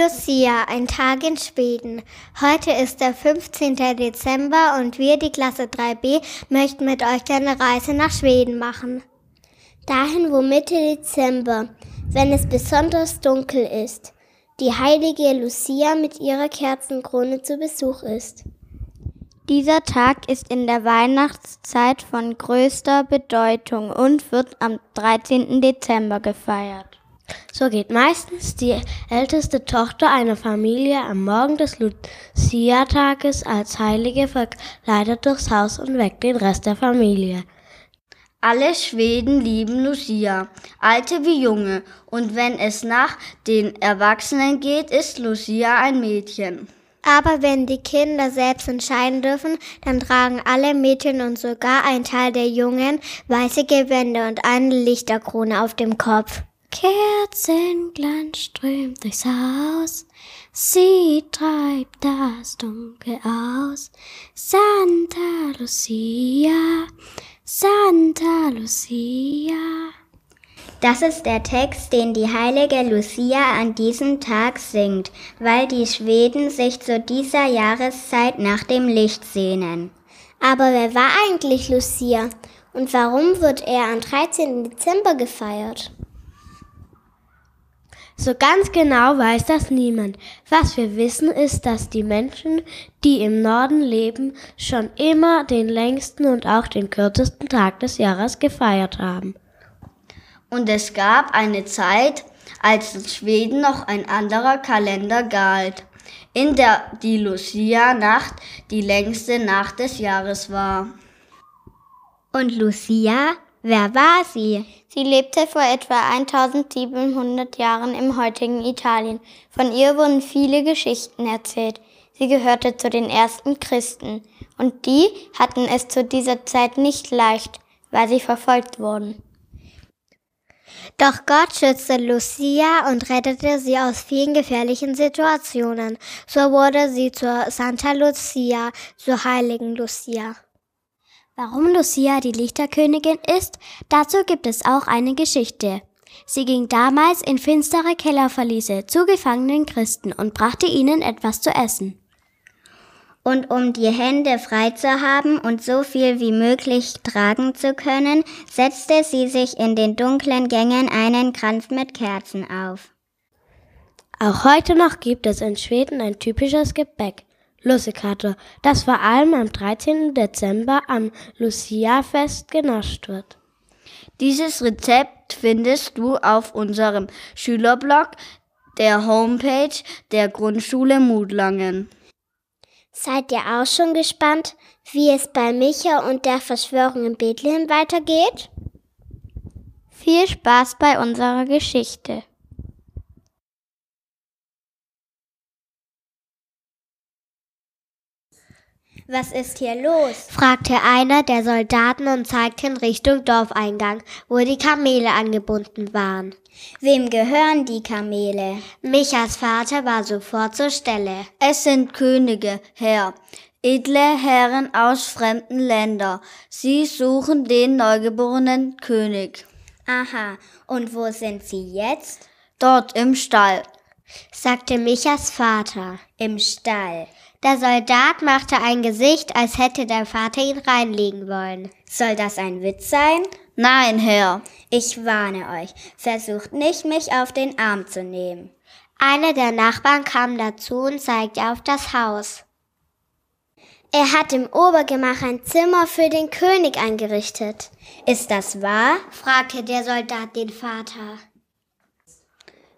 Lucia, ein Tag in Schweden. Heute ist der 15. Dezember und wir, die Klasse 3b, möchten mit euch eine Reise nach Schweden machen. Dahin, wo Mitte Dezember, wenn es besonders dunkel ist, die heilige Lucia mit ihrer Kerzenkrone zu Besuch ist. Dieser Tag ist in der Weihnachtszeit von größter Bedeutung und wird am 13. Dezember gefeiert. So geht meistens die älteste Tochter einer Familie am Morgen des Lucia-Tages als Heilige verkleidet durchs Haus und weckt den Rest der Familie. Alle Schweden lieben Lucia, alte wie junge, und wenn es nach den Erwachsenen geht, ist Lucia ein Mädchen. Aber wenn die Kinder selbst entscheiden dürfen, dann tragen alle Mädchen und sogar ein Teil der Jungen weiße Gewände und eine Lichterkrone auf dem Kopf. Kerzenglanz strömt durchs Haus, sie treibt das Dunkel aus. Santa Lucia, Santa Lucia. Das ist der Text, den die heilige Lucia an diesem Tag singt, weil die Schweden sich zu dieser Jahreszeit nach dem Licht sehnen. Aber wer war eigentlich Lucia und warum wird er am 13. Dezember gefeiert? So ganz genau weiß das niemand. Was wir wissen ist, dass die Menschen, die im Norden leben, schon immer den längsten und auch den kürzesten Tag des Jahres gefeiert haben. Und es gab eine Zeit, als in Schweden noch ein anderer Kalender galt, in der die Lucia-Nacht die längste Nacht des Jahres war. Und Lucia, wer war sie? Sie lebte vor etwa 1700 Jahren im heutigen Italien. Von ihr wurden viele Geschichten erzählt. Sie gehörte zu den ersten Christen. Und die hatten es zu dieser Zeit nicht leicht, weil sie verfolgt wurden. Doch Gott schützte Lucia und rettete sie aus vielen gefährlichen Situationen. So wurde sie zur Santa Lucia, zur heiligen Lucia. Warum Lucia die Lichterkönigin ist, dazu gibt es auch eine Geschichte. Sie ging damals in finstere Kellerverliese zu gefangenen Christen und brachte ihnen etwas zu essen. Und um die Hände frei zu haben und so viel wie möglich tragen zu können, setzte sie sich in den dunklen Gängen einen Kranz mit Kerzen auf. Auch heute noch gibt es in Schweden ein typisches Gebäck, Lussekatter, das vor allem am 13. Dezember am Lucia-Fest genascht wird. Dieses Rezept findest du auf unserem Schülerblog, der Homepage der Grundschule Mutlangen. Seid ihr auch schon gespannt, wie es bei Micha und der Verschwörung in Bethlehem weitergeht? Viel Spaß bei unserer Geschichte. Was ist hier los? fragte einer der Soldaten und zeigte in Richtung Dorfeingang, wo die Kamele angebunden waren. Wem gehören die Kamele? Michas Vater war sofort zur Stelle. Es sind Könige, Herr, edle Herren aus fremden Ländern. Sie suchen den neugeborenen König. Aha, und wo sind sie jetzt? Dort im Stall, sagte Michas Vater. Im Stall. Der Soldat machte ein Gesicht, als hätte der Vater ihn reinlegen wollen. Soll das ein Witz sein? Nein, Herr. Ich warne euch, versucht nicht, mich auf den Arm zu nehmen. Einer der Nachbarn kam dazu und zeigte auf das Haus. Er hat im Obergemach ein Zimmer für den König eingerichtet. Ist das wahr? fragte der Soldat den Vater.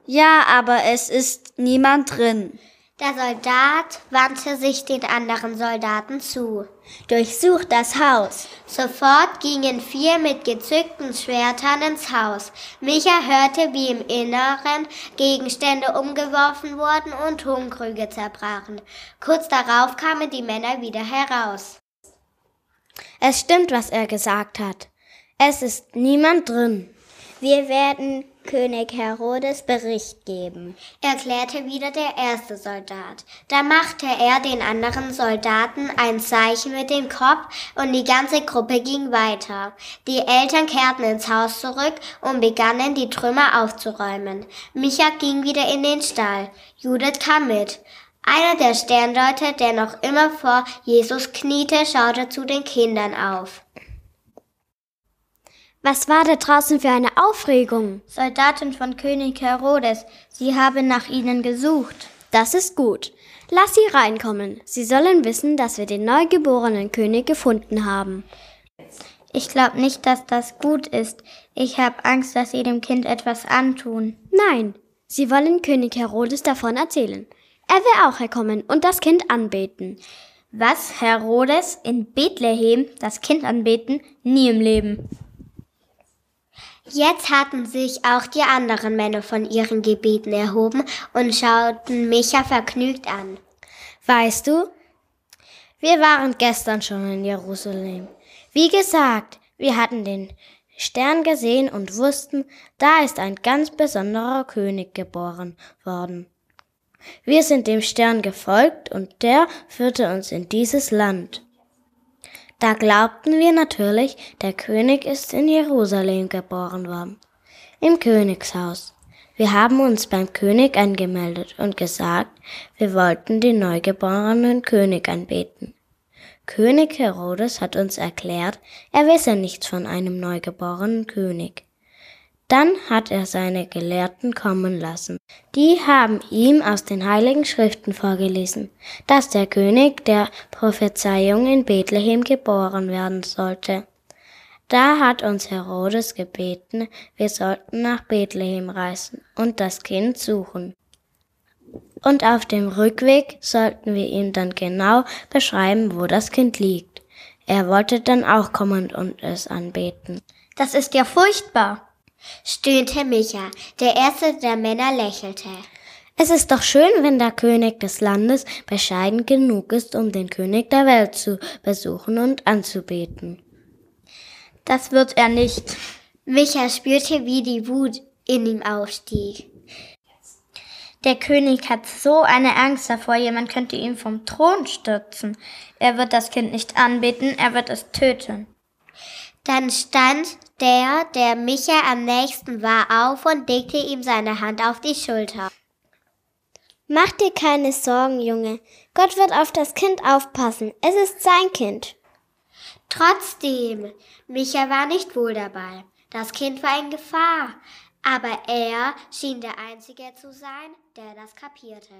Ja, aber es ist niemand drin. Der Soldat wandte sich den anderen Soldaten zu. Durchsucht das Haus. Sofort gingen vier mit gezückten Schwertern ins Haus. Micha hörte, wie im Inneren Gegenstände umgeworfen wurden und Tonkrüge zerbrachen. Kurz darauf kamen die Männer wieder heraus. Es stimmt, was er gesagt hat. Es ist niemand drin. Wir werden König Herodes Bericht geben, erklärte wieder der erste Soldat. Da machte er den anderen Soldaten ein Zeichen mit dem Kopf und die ganze Gruppe ging weiter. Die Eltern kehrten ins Haus zurück und begannen die Trümmer aufzuräumen. Micha ging wieder in den Stall. Judith kam mit. Einer der Sterndeuter, der noch immer vor Jesus kniete, schaute zu den Kindern auf. Was war da draußen für eine Aufregung? Soldaten von König Herodes, sie haben nach ihnen gesucht. Das ist gut. Lass sie reinkommen. Sie sollen wissen, dass wir den neugeborenen König gefunden haben. Ich glaube nicht, dass das gut ist. Ich habe Angst, dass sie dem Kind etwas antun. Nein, sie wollen König Herodes davon erzählen. Er will auch herkommen und das Kind anbeten. Was? Herodes in Bethlehem das Kind anbeten? Nie im Leben. Jetzt hatten sich auch die anderen Männer von ihren Gebeten erhoben und schauten Micha vergnügt an. Weißt du, wir waren gestern schon in Jerusalem. Wie gesagt, wir hatten den Stern gesehen und wussten, da ist ein ganz besonderer König geboren worden. Wir sind dem Stern gefolgt und der führte uns in dieses Land. Da glaubten wir natürlich, der König ist in Jerusalem geboren worden, im Königshaus. Wir haben uns beim König angemeldet und gesagt, wir wollten den neugeborenen König anbeten. König Herodes hat uns erklärt, er wisse nichts von einem neugeborenen König. Dann hat er seine Gelehrten kommen lassen. Die haben ihm aus den heiligen Schriften vorgelesen, dass der König der Prophezeiung in Bethlehem geboren werden sollte. Da hat uns Herodes gebeten, wir sollten nach Bethlehem reisen und das Kind suchen. Und auf dem Rückweg sollten wir ihm dann genau beschreiben, wo das Kind liegt. Er wollte dann auch kommen und es anbeten. Das ist ja furchtbar stöhnte Micha. Der erste der Männer lächelte. Es ist doch schön, wenn der König des Landes bescheiden genug ist, um den König der Welt zu besuchen und anzubeten. Das wird er nicht. Micha spürte, wie die Wut in ihm aufstieg. Der König hat so eine Angst davor, jemand könnte ihn vom Thron stürzen. Er wird das Kind nicht anbeten, er wird es töten. Dann stand der, der Micha am nächsten war, auf und legte ihm seine Hand auf die Schulter. Mach dir keine Sorgen, Junge. Gott wird auf das Kind aufpassen. Es ist sein Kind. Trotzdem, Micha war nicht wohl dabei. Das Kind war in Gefahr. Aber er schien der Einzige zu sein, der das kapierte.